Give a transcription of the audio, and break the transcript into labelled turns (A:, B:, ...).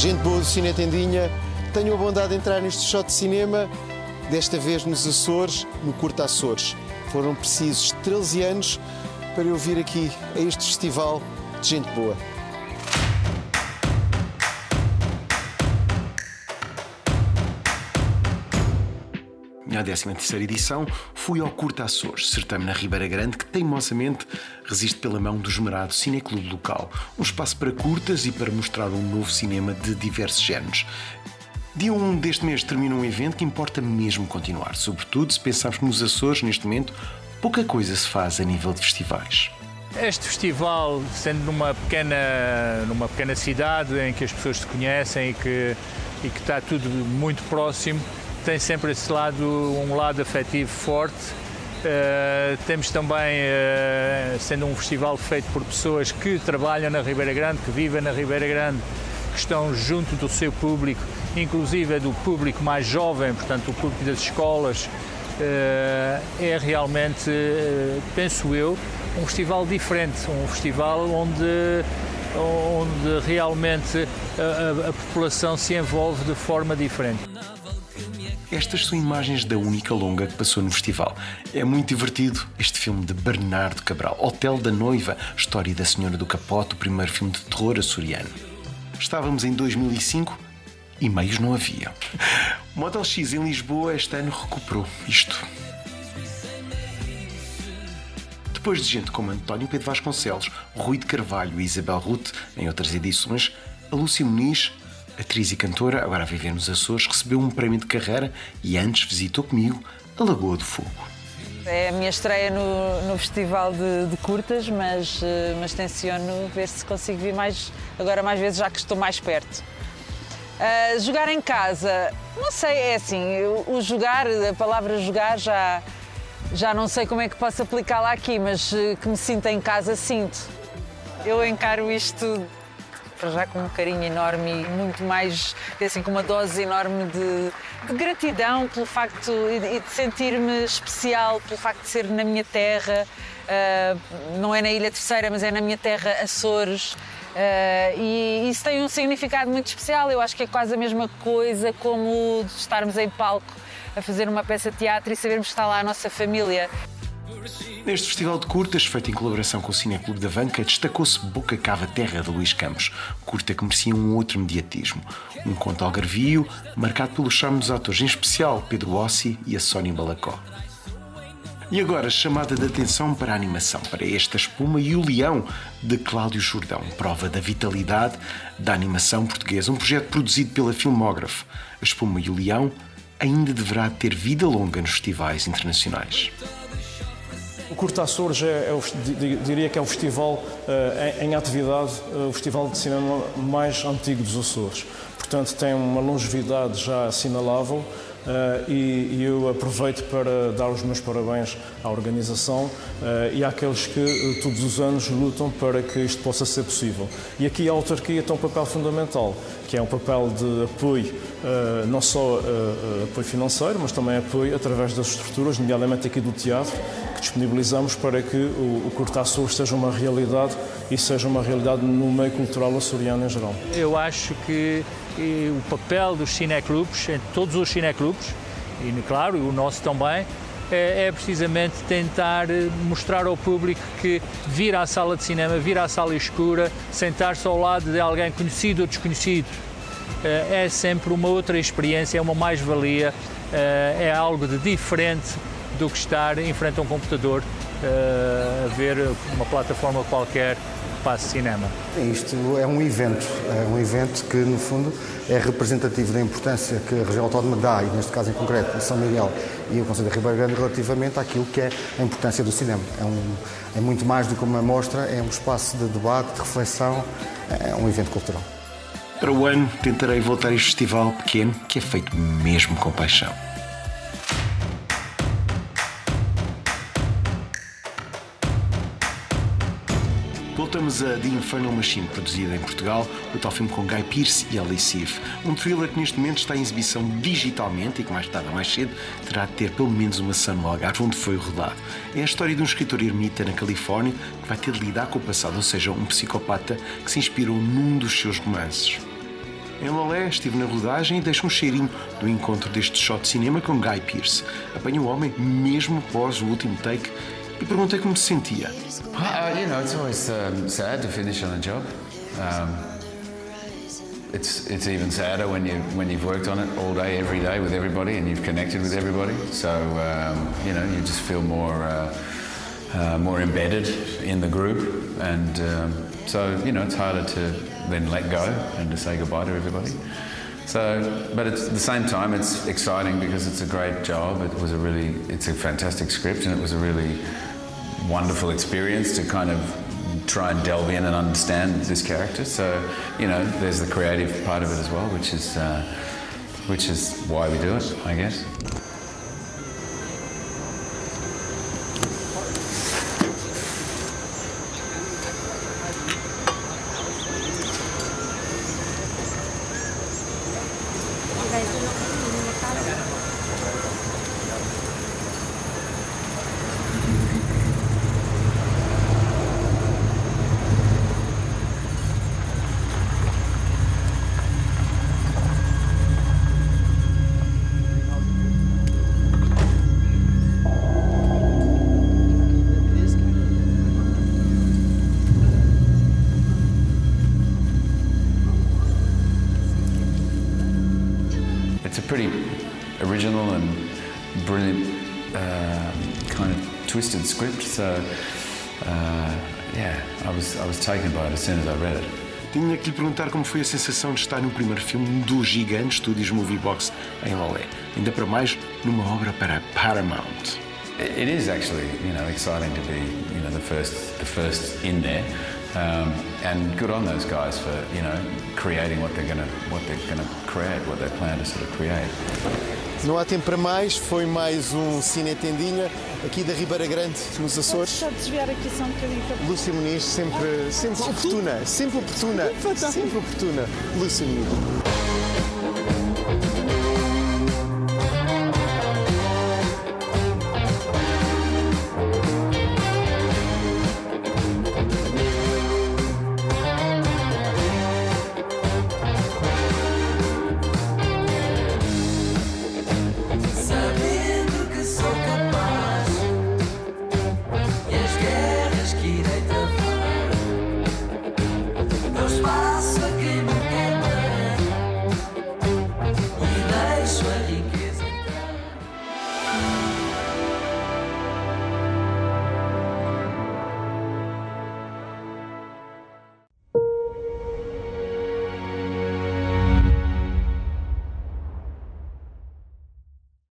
A: Gente boa do Cine Tendinha, tenho a bondade de entrar neste shot de cinema, desta vez nos Açores, no Curta Açores. Foram precisos 13 anos para eu vir aqui a este festival de gente boa.
B: Na 13 edição, fui ao Curta Açores, certame na Ribeira Grande, que teimosamente resiste pela mão do esmerado Cineclube local. Um espaço para curtas e para mostrar um novo cinema de diversos géneros. Dia 1 deste mês termina um evento que importa mesmo continuar, sobretudo se pensarmos que nos Açores, neste momento, pouca coisa se faz a nível de festivais.
C: Este festival, sendo numa pequena, numa pequena cidade em que as pessoas se conhecem e que, e que está tudo muito próximo, tem sempre esse lado, um lado afetivo forte. Uh, temos também, uh, sendo um festival feito por pessoas que trabalham na Ribeira Grande, que vivem na Ribeira Grande, que estão junto do seu público, inclusive do público mais jovem, portanto, o público das escolas, uh, é realmente, penso eu, um festival diferente, um festival onde, onde realmente a, a, a população se envolve de forma diferente.
B: Estas são imagens da única longa que passou no festival. É muito divertido este filme de Bernardo Cabral, Hotel da Noiva, História da Senhora do Capote, o primeiro filme de terror açoriano. Estávamos em 2005 e meios não havia. O Model X em Lisboa este ano recuperou isto. Depois de gente como António Pedro Vasconcelos, Rui de Carvalho e Isabel Ruth, em outras edições, a Lúcia Muniz atriz e cantora, agora a viver nos Açores, recebeu um prémio de carreira e antes visitou comigo a Lagoa do Fogo.
D: É a minha estreia no, no festival de, de, curtas, mas, eh, mas tenciono ver se consigo vir mais, agora mais vezes, já que estou mais perto. Uh, jogar em casa, não sei, é assim, o jogar, a palavra jogar já, já não sei como é que posso aplicá-la aqui, mas eh, que me sinta em casa, sinto. Eu encaro isto para já com um carinho enorme e muito mais, assim, com uma dose enorme de, de gratidão pelo facto e de sentir-me especial pelo facto de ser na minha terra, uh, não é na Ilha Terceira, mas é na minha terra, Açores. Uh, e isso tem um significado muito especial. Eu acho que é quase a mesma coisa como estarmos em palco a fazer uma peça de teatro e sabermos que está lá a nossa família.
B: Neste festival de curtas, feito em colaboração com o Cineclube da Vanca, destacou-se Boca Cava Terra de Luís Campos, curta que merecia um outro mediatismo. Um conto algarvio, marcado pelo charme dos atores, em especial Pedro Ossi e a Sónia Balacó. E agora, chamada de atenção para a animação, para esta espuma e o leão de Cláudio Jordão, prova da vitalidade da animação portuguesa, um projeto produzido pela Filmógrafo. A espuma e o leão ainda deverá ter vida longa nos festivais internacionais.
E: O Curta Açores é, é diria que é o festival uh, em, atividade, uh, o festival de cinema mais antigo dos Açores. Portanto, tem uma longevidade já assinalável Uh, e, e, eu aproveito para dar os meus parabéns à organização uh, e àqueles que uh, todos os anos lutam para que isto possa ser possível. E aqui a autarquia tem um papel fundamental, que é um papel de apoio, não só apoio financeiro, mas também apoio através das estruturas, nomeadamente aqui do teatro, que disponibilizamos para que o, o Curta Açores seja uma realidade e seja uma realidade no meio cultural açoriano em geral.
C: Eu acho que o papel dos cineclubes, em todos os cineclubes, e claro, o nosso também, é, é, precisamente tentar mostrar ao público que vir à sala de cinema, vir à sala escura, sentar-se ao lado de alguém conhecido ou desconhecido, é, é sempre uma outra experiência, é uma mais-valia, é, é algo de diferente do que estar em frente a um computador a ver uma plataforma qualquer Passe Cinema.
F: Isto é um evento, é um evento que, no fundo, é representativo da importância que a região autónoma dá, e neste caso em concreto, São Miguel e o Conselho de Ribeira Grande, relativamente àquilo que é a importância do cinema. É, um, é muito mais do que uma mostra, é um espaço de debate, de reflexão, é um evento cultural.
B: Para o ano, tentarei voltar a este festival pequeno que é feito mesmo com paixão. Voltamos a The Infernal Machine, produzida em Portugal, o tal filme com Guy Pearce e Ellie Siff. Um thriller que neste momento está em exibição digitalmente e que mais tarde ou mais cedo terá de ter pelo menos uma ação no Algarve onde foi rodado. É a história de um escritor ermita na Califórnia que vai ter de lidar com o passado, ou seja, um psicopata que se inspirou num dos seus romances. Em Lolé estive na rodagem e deixo um cheirinho do encontro deste shot de cinema com Guy Pearce. Apanho o homem mesmo após o último take e perguntei como se sentia.
G: Uh, you know, it's always um, sad to finish on a job. Um, it's it's even sadder when you when you've worked on it all day, every day with everybody, and you've connected with everybody. So um, you know, you just feel more uh, uh, more embedded in the group, and um, so you know, it's harder to then let go and to say goodbye to everybody. So, but it's, at the same time, it's exciting because it's a great job. It was a really, it's a fantastic script, and it was a really wonderful experience to kind of try and delve in and understand this character. So, you know, there's the creative part of it as well, which is, uh, which is why we do it, I guess. It's a pretty original and brilliant um, kind of twisted script. So, uh, yeah, I was, I was taken by it as soon as I read it.
B: Tinha que lhe perguntar como foi a sensação de estar no primeiro filme do gigante Studios Movie Box em Lolé. Ainda para mais, numa obra para a Paramount.
G: It it is actually, you know, exciting to be, you know, the first, the first in there, um, and good on those guys for, you know, creating what they're gonna, what they're gonna create, what they plan to sort of create.
A: Não há tempo para mais, foi mais um Cine Tendinha aqui da Ribeira Grande, nos Açores.
H: Só desviar aqui só um bocadinho.
A: Lúcia Muniz, sempre, sempre oportuna, sempre oportuna, sempre oportuna. Lúcia Muniz.